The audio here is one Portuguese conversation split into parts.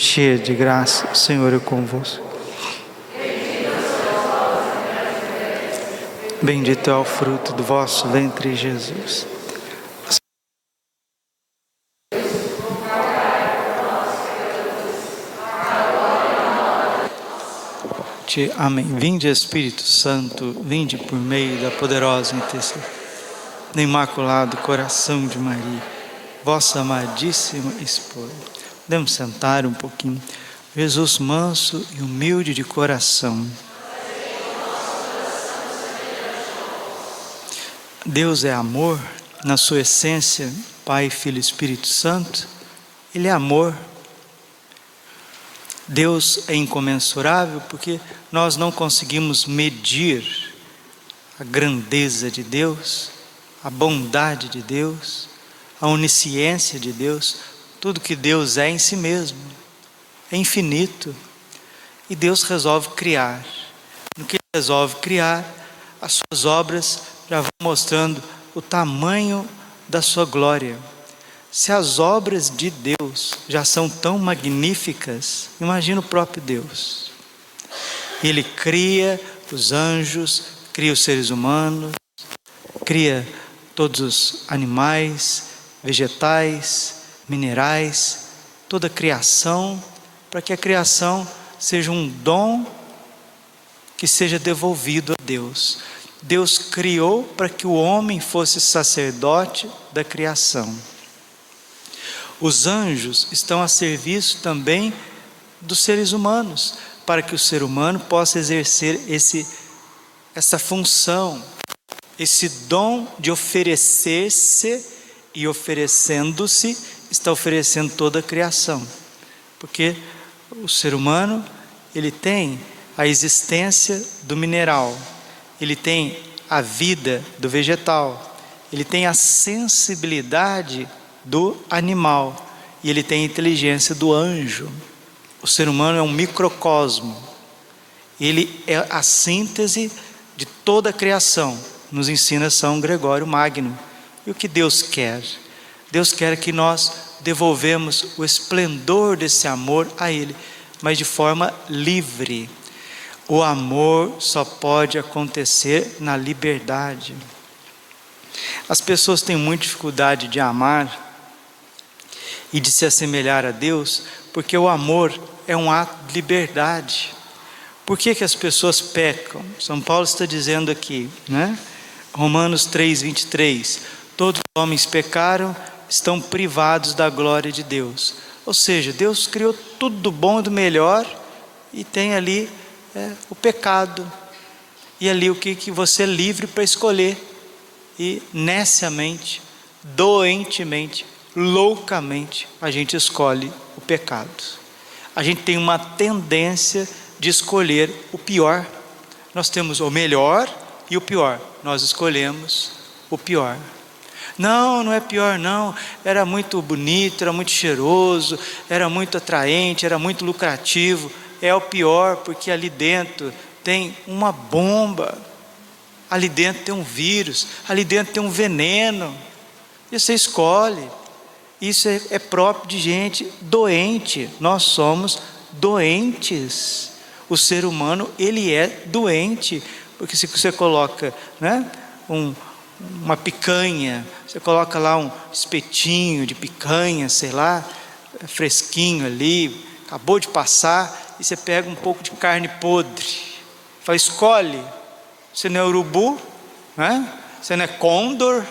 cheia de graça, o Senhor é convosco. Bendito é o fruto do vosso ventre, Jesus. Amém. Vinde, Espírito Santo, vinde por meio da poderosa intercessão do Imaculado Coração de Maria, vossa amadíssima esposa. Podemos sentar um pouquinho. Jesus manso e humilde de coração. Deus é amor na sua essência, Pai, Filho e Espírito Santo. Ele é amor. Deus é incomensurável porque nós não conseguimos medir a grandeza de Deus, a bondade de Deus, a onisciência de Deus, tudo que Deus é em si mesmo. É infinito. E Deus resolve criar. No que Ele resolve criar, as suas obras já vão mostrando o tamanho da sua glória. Se as obras de Deus já são tão magníficas, imagina o próprio Deus. Ele cria os anjos, cria os seres humanos, cria todos os animais, vegetais, minerais, toda a criação, para que a criação seja um dom que seja devolvido a Deus. Deus criou para que o homem fosse sacerdote da criação. Os anjos estão a serviço também dos seres humanos, para que o ser humano possa exercer esse, essa função, esse dom de oferecer-se e oferecendo-se, está oferecendo toda a criação. Porque o ser humano, ele tem a existência do mineral, ele tem a vida do vegetal, ele tem a sensibilidade do animal e ele tem a inteligência do anjo. O ser humano é um microcosmo. Ele é a síntese de toda a criação, nos ensina São Gregório Magno. E o que Deus quer? Deus quer que nós devolvemos o esplendor desse amor a Ele, mas de forma livre. O amor só pode acontecer na liberdade. As pessoas têm muita dificuldade de amar e de se assemelhar a Deus, porque o amor é um ato de liberdade. Por que, que as pessoas pecam? São Paulo está dizendo aqui, né? Romanos 3, 23. Todos os homens pecaram, estão privados da glória de Deus. Ou seja, Deus criou tudo do bom e do melhor e tem ali é, o pecado. E ali o que, que você é livre para escolher. E neciamente, doentemente, loucamente, a gente escolhe o pecado. A gente tem uma tendência de escolher o pior. Nós temos o melhor e o pior. Nós escolhemos o pior. Não, não é pior, não. Era muito bonito, era muito cheiroso, era muito atraente, era muito lucrativo. É o pior, porque ali dentro tem uma bomba, ali dentro tem um vírus, ali dentro tem um veneno. E você escolhe. Isso é, é próprio de gente doente. Nós somos doentes. O ser humano, ele é doente. Porque se você coloca né, um, uma picanha, você coloca lá um espetinho de picanha, sei lá, fresquinho ali, acabou de passar, e você pega um pouco de carne podre. Fala, escolhe. Você não é urubu, né? você não é condor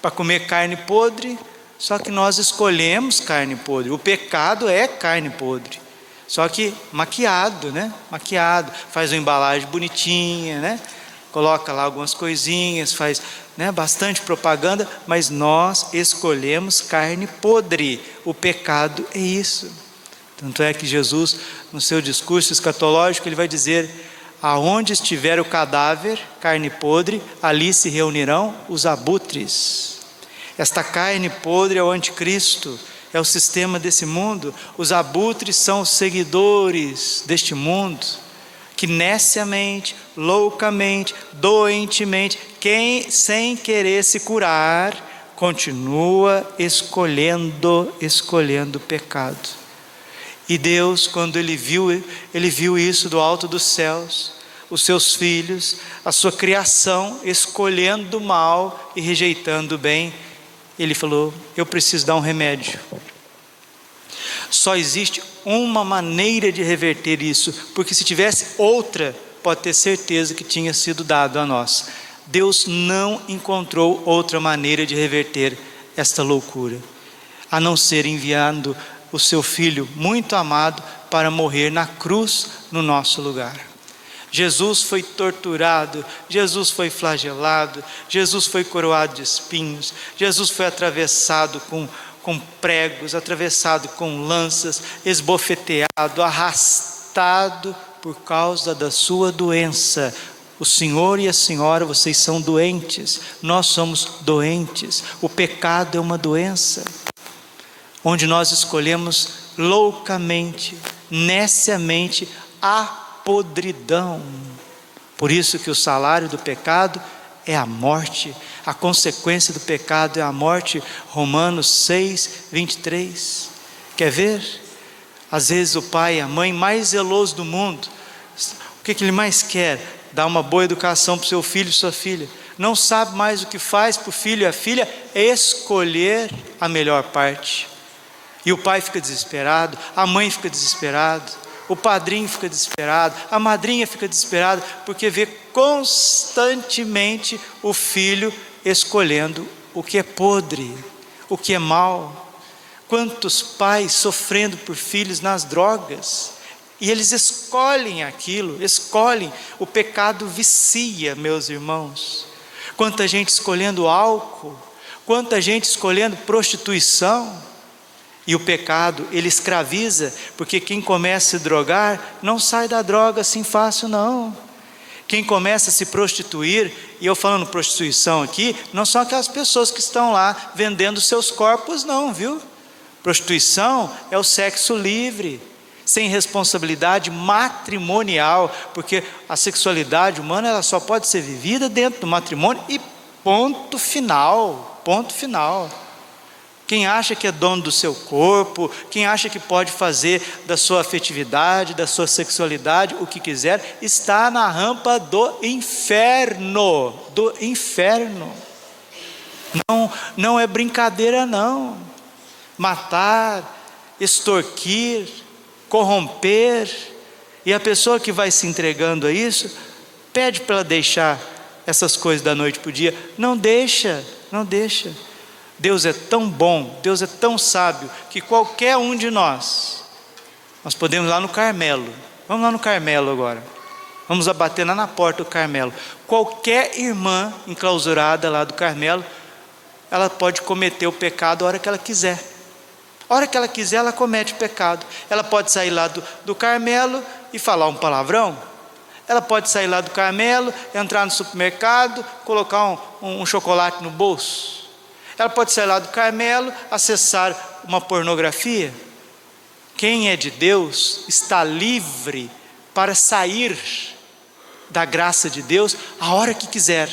para comer carne podre, só que nós escolhemos carne podre. O pecado é carne podre. Só que maquiado, né? Maquiado, faz uma embalagem bonitinha, né? Coloca lá algumas coisinhas, faz né, bastante propaganda, mas nós escolhemos carne podre. O pecado é isso. Tanto é que Jesus, no seu discurso escatológico, ele vai dizer: aonde estiver o cadáver, carne podre, ali se reunirão os abutres. Esta carne podre é o anticristo, é o sistema desse mundo. Os abutres são os seguidores deste mundo, que neciamente, loucamente, doentemente, quem sem querer se curar, continua escolhendo, escolhendo o pecado. E Deus, quando ele viu, ele viu isso do alto dos céus, os seus filhos, a sua criação escolhendo o mal e rejeitando o bem, ele falou: Eu preciso dar um remédio. Só existe uma maneira de reverter isso, porque se tivesse outra, pode ter certeza que tinha sido dado a nós. Deus não encontrou outra maneira de reverter esta loucura, a não ser enviando o seu filho muito amado para morrer na cruz no nosso lugar. Jesus foi torturado, Jesus foi flagelado, Jesus foi coroado de espinhos, Jesus foi atravessado com, com pregos, atravessado com lanças, esbofeteado, arrastado por causa da sua doença. O Senhor e a Senhora, vocês são doentes, nós somos doentes, o pecado é uma doença, onde nós escolhemos loucamente, neciamente, a podridão. Por isso que o salário do pecado é a morte, a consequência do pecado é a morte. Romanos 6, 23. Quer ver? Às vezes o pai a mãe mais zeloso do mundo, o que, que ele mais quer? Dar uma boa educação para o seu filho e sua filha. Não sabe mais o que faz para o filho e a filha escolher a melhor parte. E o pai fica desesperado, a mãe fica desesperada o padrinho fica desesperado, a madrinha fica desesperada, porque vê constantemente o filho escolhendo o que é podre, o que é mal. Quantos pais sofrendo por filhos nas drogas, e eles escolhem aquilo, escolhem, o pecado vicia, meus irmãos. Quanta gente escolhendo álcool, quanta gente escolhendo prostituição, e o pecado, ele escraviza, porque quem começa a se drogar não sai da droga assim fácil, não. Quem começa a se prostituir, e eu falando prostituição aqui, não são aquelas pessoas que estão lá vendendo seus corpos, não, viu? Prostituição é o sexo livre, sem responsabilidade matrimonial, porque a sexualidade humana ela só pode ser vivida dentro do matrimônio e ponto final, ponto final. Quem acha que é dono do seu corpo, quem acha que pode fazer da sua afetividade, da sua sexualidade o que quiser, está na rampa do inferno, do inferno. Não, não é brincadeira não. Matar, extorquir, corromper, e a pessoa que vai se entregando a isso, pede para ela deixar essas coisas da noite para o dia, não deixa, não deixa. Deus é tão bom, Deus é tão sábio, que qualquer um de nós, nós podemos ir lá no Carmelo, vamos lá no Carmelo agora, vamos abater lá na porta do Carmelo. Qualquer irmã enclausurada lá do Carmelo, ela pode cometer o pecado a hora que ela quiser. A hora que ela quiser, ela comete pecado. Ela pode sair lá do, do Carmelo e falar um palavrão. Ela pode sair lá do Carmelo, entrar no supermercado, colocar um, um, um chocolate no bolso ela pode sair lá do Carmelo, acessar uma pornografia. Quem é de Deus está livre para sair da graça de Deus a hora que quiser.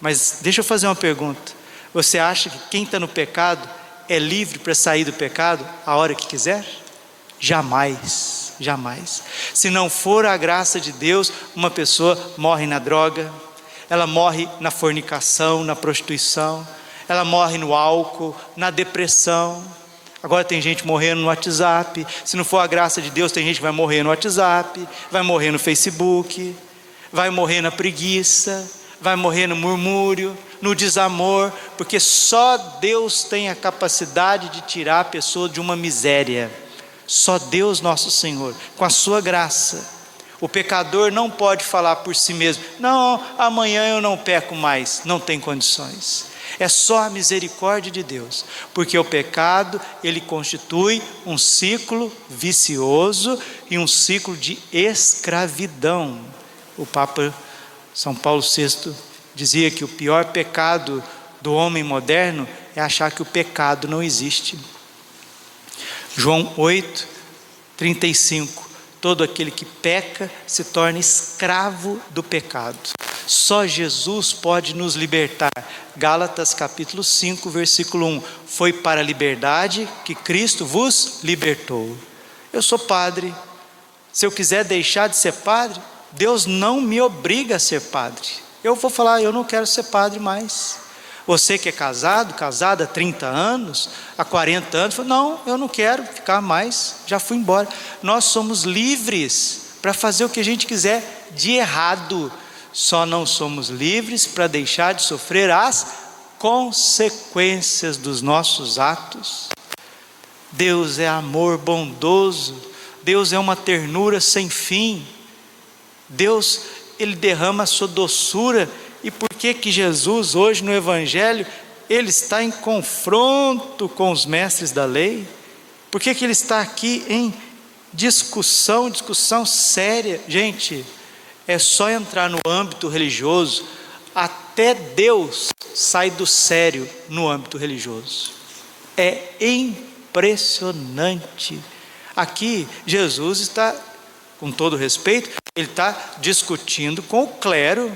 Mas deixa eu fazer uma pergunta: você acha que quem está no pecado é livre para sair do pecado a hora que quiser? Jamais, jamais. Se não for a graça de Deus, uma pessoa morre na droga, ela morre na fornicação, na prostituição, ela morre no álcool, na depressão. Agora tem gente morrendo no WhatsApp. Se não for a graça de Deus, tem gente que vai morrer no WhatsApp, vai morrer no Facebook, vai morrer na preguiça, vai morrer no murmúrio, no desamor, porque só Deus tem a capacidade de tirar a pessoa de uma miséria. Só Deus, nosso Senhor, com a sua graça. O pecador não pode falar por si mesmo: não, amanhã eu não peco mais. Não tem condições. É só a misericórdia de Deus, porque o pecado, ele constitui um ciclo vicioso e um ciclo de escravidão. O Papa São Paulo VI dizia que o pior pecado do homem moderno é achar que o pecado não existe. João 8, 35. Todo aquele que peca se torna escravo do pecado. Só Jesus pode nos libertar. Gálatas capítulo 5, versículo 1. Foi para a liberdade que Cristo vos libertou. Eu sou padre. Se eu quiser deixar de ser padre, Deus não me obriga a ser padre. Eu vou falar, eu não quero ser padre mais. Você que é casado, casada há 30 anos, há 40 anos, fala, não, eu não quero ficar mais, já fui embora. Nós somos livres para fazer o que a gente quiser de errado, só não somos livres para deixar de sofrer as consequências dos nossos atos. Deus é amor bondoso, Deus é uma ternura sem fim. Deus, ele derrama a sua doçura e por que que Jesus hoje no evangelho ele está em confronto com os mestres da lei? Por que que ele está aqui em discussão, discussão séria? Gente, é só entrar no âmbito religioso, até Deus sai do sério no âmbito religioso. É impressionante. Aqui Jesus está, com todo respeito, ele está discutindo com o clero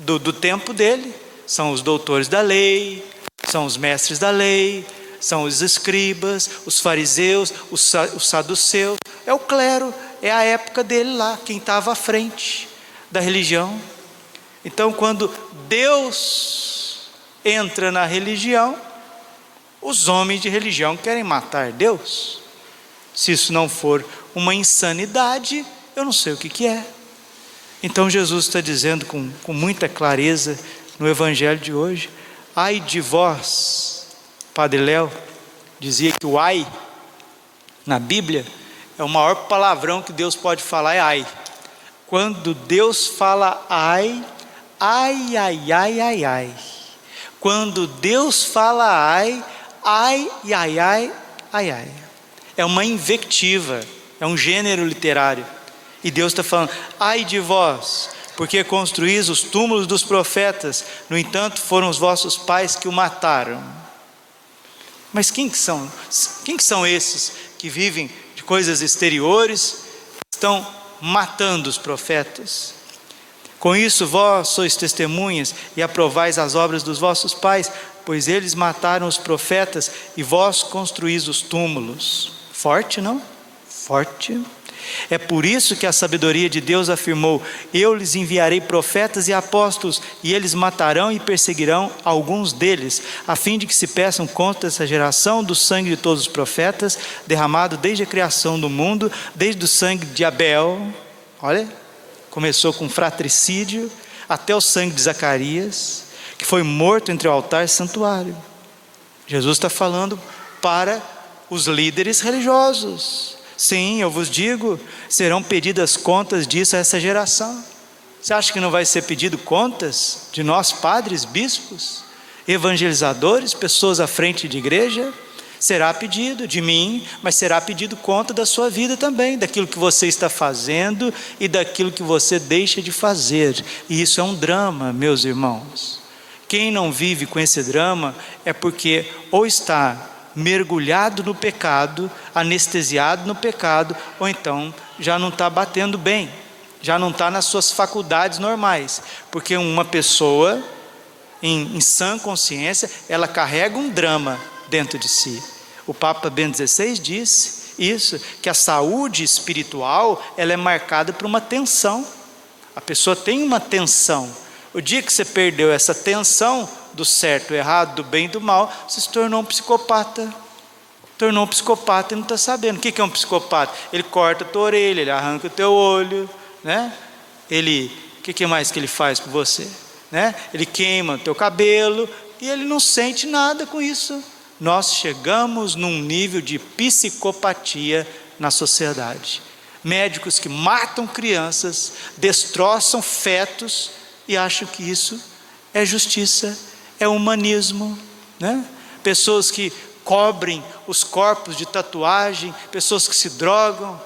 do, do tempo dele. São os doutores da lei, são os mestres da lei, são os escribas, os fariseus, os, os saduceus. É o clero, é a época dele lá, quem estava à frente da religião. Então, quando Deus entra na religião, os homens de religião querem matar Deus. Se isso não for uma insanidade, eu não sei o que, que é. Então Jesus está dizendo com, com muita clareza no Evangelho de hoje: ai de vós, Padre Léo, dizia que o ai, na Bíblia, é o maior palavrão que Deus pode falar, é ai. Quando Deus fala ai, ai, ai, ai, ai, ai. Quando Deus fala ai, ai, ai, ai, ai, ai. É uma invectiva, é um gênero literário. E Deus está falando: ai de vós, porque construís os túmulos dos profetas, no entanto foram os vossos pais que o mataram. Mas quem que são? Quem que são esses que vivem de coisas exteriores, estão matando os profetas? Com isso vós sois testemunhas e aprovais as obras dos vossos pais, pois eles mataram os profetas e vós construís os túmulos. Forte, não? Forte. É por isso que a sabedoria de Deus afirmou: Eu lhes enviarei profetas e apóstolos, e eles matarão e perseguirão alguns deles, a fim de que se peçam conta dessa geração do sangue de todos os profetas, derramado desde a criação do mundo, desde o sangue de Abel. Olha, começou com fratricídio, até o sangue de Zacarias, que foi morto entre o altar e o santuário. Jesus está falando para os líderes religiosos Sim, eu vos digo, serão pedidas contas disso a essa geração. Você acha que não vai ser pedido contas de nós, padres, bispos, evangelizadores, pessoas à frente de igreja? Será pedido de mim, mas será pedido conta da sua vida também, daquilo que você está fazendo e daquilo que você deixa de fazer. E isso é um drama, meus irmãos. Quem não vive com esse drama é porque ou está mergulhado no pecado, anestesiado no pecado, ou então já não está batendo bem, já não está nas suas faculdades normais, porque uma pessoa em, em sã consciência, ela carrega um drama dentro de si. O Papa Bento XVI disse isso, que a saúde espiritual ela é marcada por uma tensão. A pessoa tem uma tensão. O dia que você perdeu essa tensão, do certo, errado, do bem e do mal, você se tornou um psicopata. Tornou um psicopata e não está sabendo. O que é um psicopata? Ele corta a tua orelha, ele arranca o teu olho, né? Ele, o que mais que ele faz com você? Né? Ele queima o teu cabelo e ele não sente nada com isso. Nós chegamos num nível de psicopatia na sociedade. Médicos que matam crianças, destroçam fetos e acham que isso é justiça é humanismo, né? Pessoas que cobrem os corpos de tatuagem, pessoas que se drogam,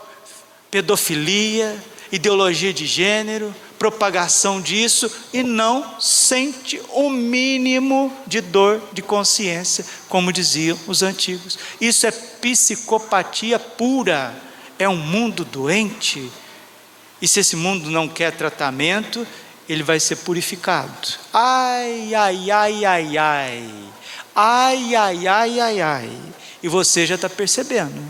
pedofilia, ideologia de gênero, propagação disso e não sente o mínimo de dor de consciência, como diziam os antigos. Isso é psicopatia pura, é um mundo doente. E se esse mundo não quer tratamento, ele vai ser purificado. Ai, ai, ai, ai, ai. Ai, ai, ai, ai, ai. E você já está percebendo.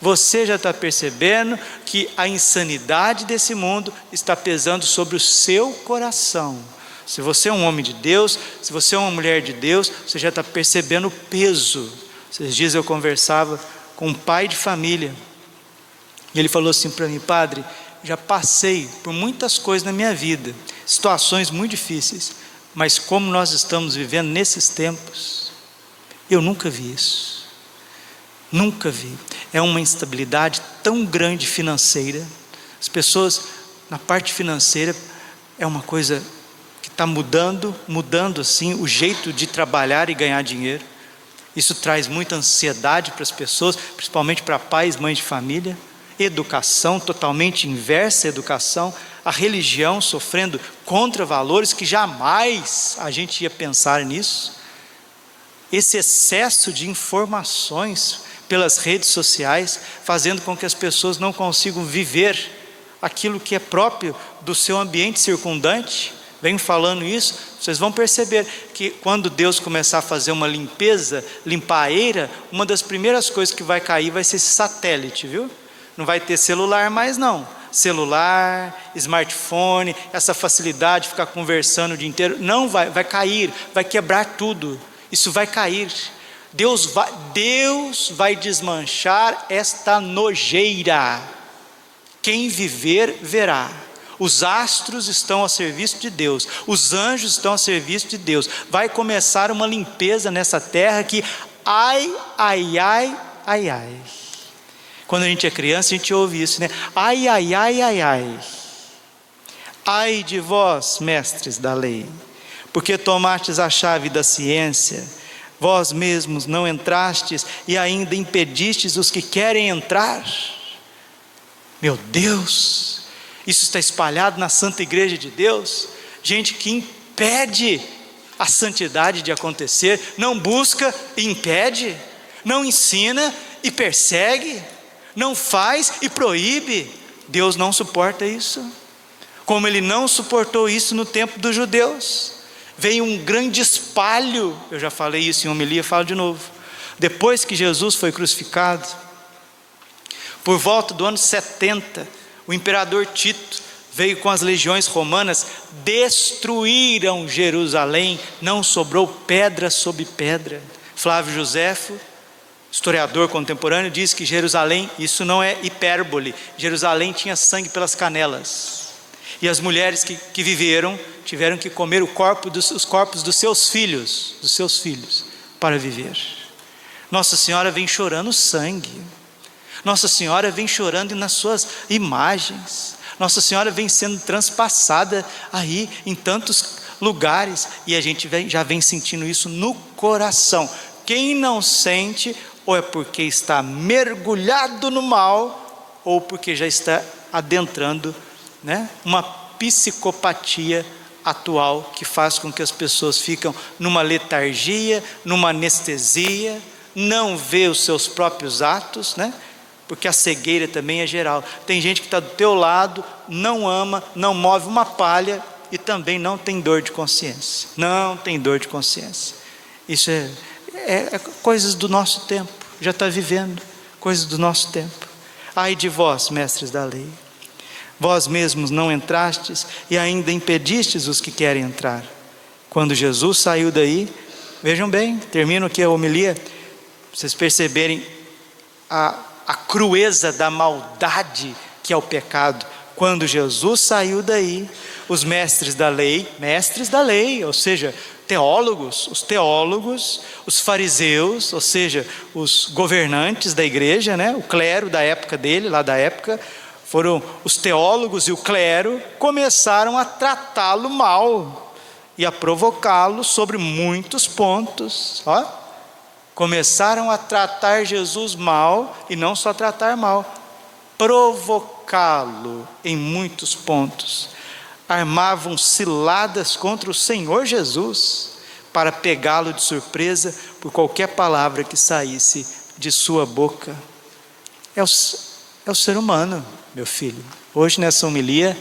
Você já está percebendo que a insanidade desse mundo está pesando sobre o seu coração. Se você é um homem de Deus, se você é uma mulher de Deus, você já está percebendo o peso. Esses dias eu conversava com um pai de família, e ele falou assim para mim, padre, já passei por muitas coisas na minha vida, situações muito difíceis, mas como nós estamos vivendo nesses tempos, eu nunca vi isso. Nunca vi. É uma instabilidade tão grande financeira. As pessoas, na parte financeira, é uma coisa que está mudando, mudando assim o jeito de trabalhar e ganhar dinheiro. Isso traz muita ansiedade para as pessoas, principalmente para pais, mães de família educação totalmente inversa à educação, a religião sofrendo contra valores que jamais a gente ia pensar nisso. Esse excesso de informações pelas redes sociais, fazendo com que as pessoas não consigam viver aquilo que é próprio do seu ambiente circundante. Venho falando isso, vocês vão perceber que quando Deus começar a fazer uma limpeza, limpar a eira, uma das primeiras coisas que vai cair vai ser esse satélite, viu? Não vai ter celular mais não. Celular, smartphone, essa facilidade de ficar conversando o dia inteiro, não vai, vai cair, vai quebrar tudo. Isso vai cair. Deus vai, Deus vai desmanchar esta nojeira. Quem viver, verá. Os astros estão a serviço de Deus, os anjos estão a serviço de Deus. Vai começar uma limpeza nessa terra que, ai, ai, ai, ai, ai. Quando a gente é criança, a gente ouve isso, né? Ai, ai, ai, ai, ai. Ai de vós, mestres da lei, porque tomastes a chave da ciência, vós mesmos não entrastes e ainda impedistes os que querem entrar. Meu Deus, isso está espalhado na Santa Igreja de Deus, gente que impede a santidade de acontecer, não busca e impede, não ensina e persegue não faz e proíbe. Deus não suporta isso. Como ele não suportou isso no tempo dos judeus. Veio um grande espalho, eu já falei isso em homilia, falo de novo. Depois que Jesus foi crucificado, por volta do ano 70, o imperador Tito veio com as legiões romanas, destruíram Jerusalém, não sobrou pedra sobre pedra. Flávio Joséfo historiador contemporâneo diz que Jerusalém, isso não é hipérbole, Jerusalém tinha sangue pelas canelas. E as mulheres que, que viveram tiveram que comer corpo dos, os corpos dos seus filhos, dos seus filhos, para viver. Nossa Senhora vem chorando sangue. Nossa Senhora vem chorando nas suas imagens. Nossa Senhora vem sendo transpassada aí em tantos lugares e a gente já vem sentindo isso no coração. Quem não sente ou é porque está mergulhado no mal, ou porque já está adentrando né, uma psicopatia atual que faz com que as pessoas ficam numa letargia, numa anestesia, não vê os seus próprios atos, né? Porque a cegueira também é geral. Tem gente que está do teu lado, não ama, não move uma palha e também não tem dor de consciência. Não tem dor de consciência. Isso é, é, é coisas do nosso tempo já está vivendo coisas do nosso tempo. Ai de vós, mestres da lei, vós mesmos não entrastes e ainda impedistes os que querem entrar. Quando Jesus saiu daí, vejam bem, termino aqui a homilia, vocês perceberem a, a crueza da maldade que é o pecado. Quando Jesus saiu daí, os mestres da lei, mestres da lei, ou seja, teólogos, os teólogos, os fariseus, ou seja, os governantes da igreja, né? o clero da época dele, lá da época, foram os teólogos e o clero, começaram a tratá-lo mal e a provocá-lo sobre muitos pontos. Ó. Começaram a tratar Jesus mal e não só tratar mal, provocá-lo em muitos pontos armavam ciladas contra o Senhor Jesus para pegá-lo de surpresa por qualquer palavra que saísse de sua boca. É o, é o ser humano, meu filho. Hoje nessa homilia,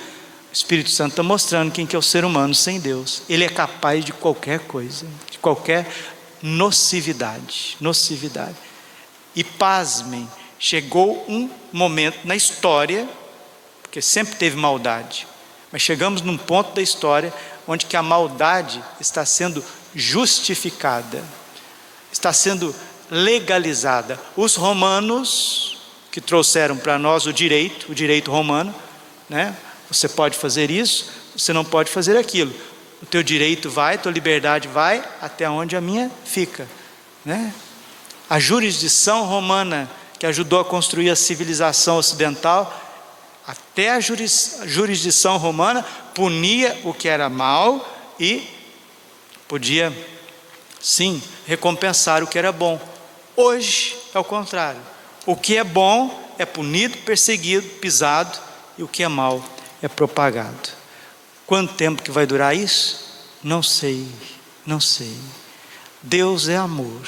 o Espírito Santo está mostrando quem que é o ser humano sem Deus. Ele é capaz de qualquer coisa, de qualquer nocividade, nocividade. E pasmem, chegou um momento na história, porque sempre teve maldade, mas chegamos num ponto da história onde que a maldade está sendo justificada, está sendo legalizada. Os romanos que trouxeram para nós o direito, o direito romano, né? Você pode fazer isso, você não pode fazer aquilo. O teu direito vai, a tua liberdade vai até onde a minha fica, né? A jurisdição romana que ajudou a construir a civilização ocidental, até a jurisdição romana punia o que era mal e podia, sim, recompensar o que era bom. Hoje é o contrário. O que é bom é punido, perseguido, pisado, e o que é mal é propagado. Quanto tempo que vai durar isso? Não sei, não sei. Deus é amor.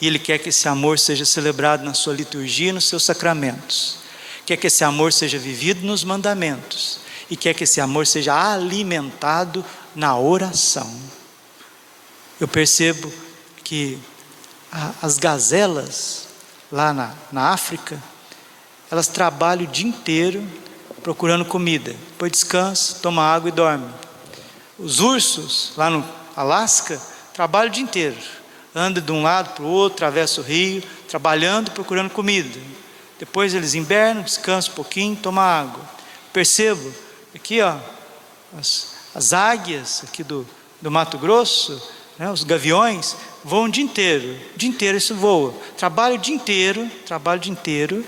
E Ele quer que esse amor seja celebrado na sua liturgia e nos seus sacramentos. Quer que esse amor seja vivido nos mandamentos. E quer que esse amor seja alimentado na oração. Eu percebo que as gazelas lá na, na África, elas trabalham o dia inteiro procurando comida. Depois descansa, toma água e dorme. Os ursos lá no Alasca trabalham o dia inteiro anda de um lado para o outro, atravessa o rio, trabalhando, procurando comida. Depois eles invernam, descansam um pouquinho, tomam água. Percebo aqui, ó, as, as águias aqui do, do Mato Grosso, né, os gaviões, voam o dia inteiro. O dia inteiro isso voa. Trabalha o dia inteiro, trabalha o dia inteiro,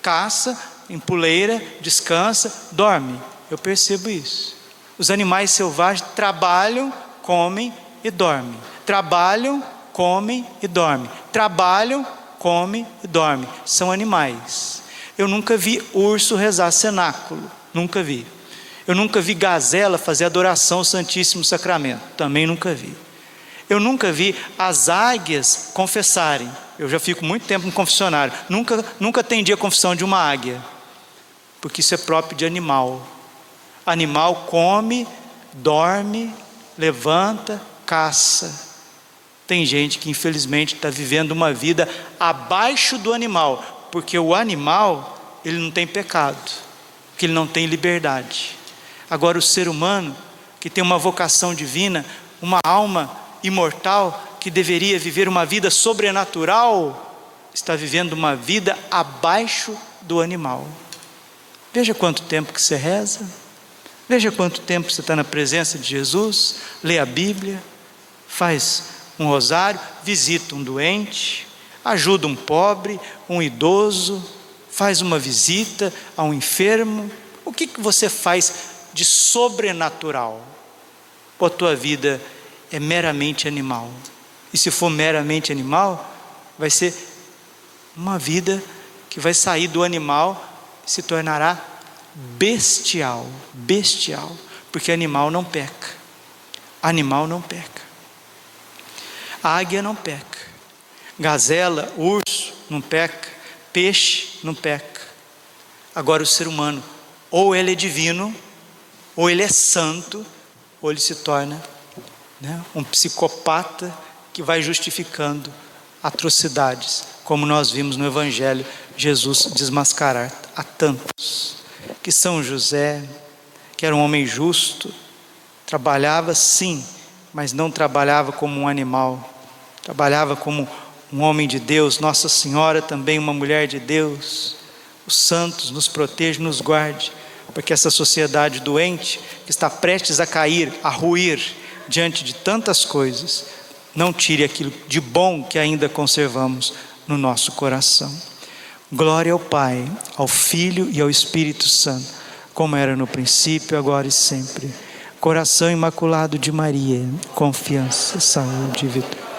caça, empuleira, descansa, dorme. Eu percebo isso. Os animais selvagens trabalham, comem e dormem. Trabalham, comem e dormem. Trabalham, comem e dormem. São animais. Eu nunca vi urso rezar cenáculo. Nunca vi. Eu nunca vi gazela fazer adoração ao Santíssimo Sacramento. Também nunca vi. Eu nunca vi as águias confessarem. Eu já fico muito tempo no confessionário. Nunca, nunca atendi a confissão de uma águia. Porque isso é próprio de animal. Animal come, dorme, levanta, caça tem gente que infelizmente está vivendo uma vida abaixo do animal, porque o animal ele não tem pecado, porque ele não tem liberdade. Agora o ser humano que tem uma vocação divina, uma alma imortal que deveria viver uma vida sobrenatural, está vivendo uma vida abaixo do animal. Veja quanto tempo que você reza, veja quanto tempo você está na presença de Jesus, lê a Bíblia, faz um rosário, visita um doente, ajuda um pobre, um idoso, faz uma visita a um enfermo. O que, que você faz de sobrenatural? Ou a tua vida é meramente animal? E se for meramente animal, vai ser uma vida que vai sair do animal se tornará bestial, bestial, porque animal não peca. Animal não peca. A águia não peca. Gazela, urso não peca. Peixe não peca. Agora o ser humano, ou ele é divino, ou ele é santo, ou ele se torna né, um psicopata que vai justificando atrocidades, como nós vimos no Evangelho Jesus desmascarar a tantos. Que São José, que era um homem justo, trabalhava sim, mas não trabalhava como um animal, trabalhava como um homem de Deus, Nossa Senhora também uma mulher de Deus. Os santos nos protejam, nos guarde, porque essa sociedade doente que está prestes a cair, a ruir diante de tantas coisas, não tire aquilo de bom que ainda conservamos no nosso coração. Glória ao Pai, ao Filho e ao Espírito Santo, como era no princípio, agora e sempre. Coração imaculado de Maria, confiança, saúde e vitória.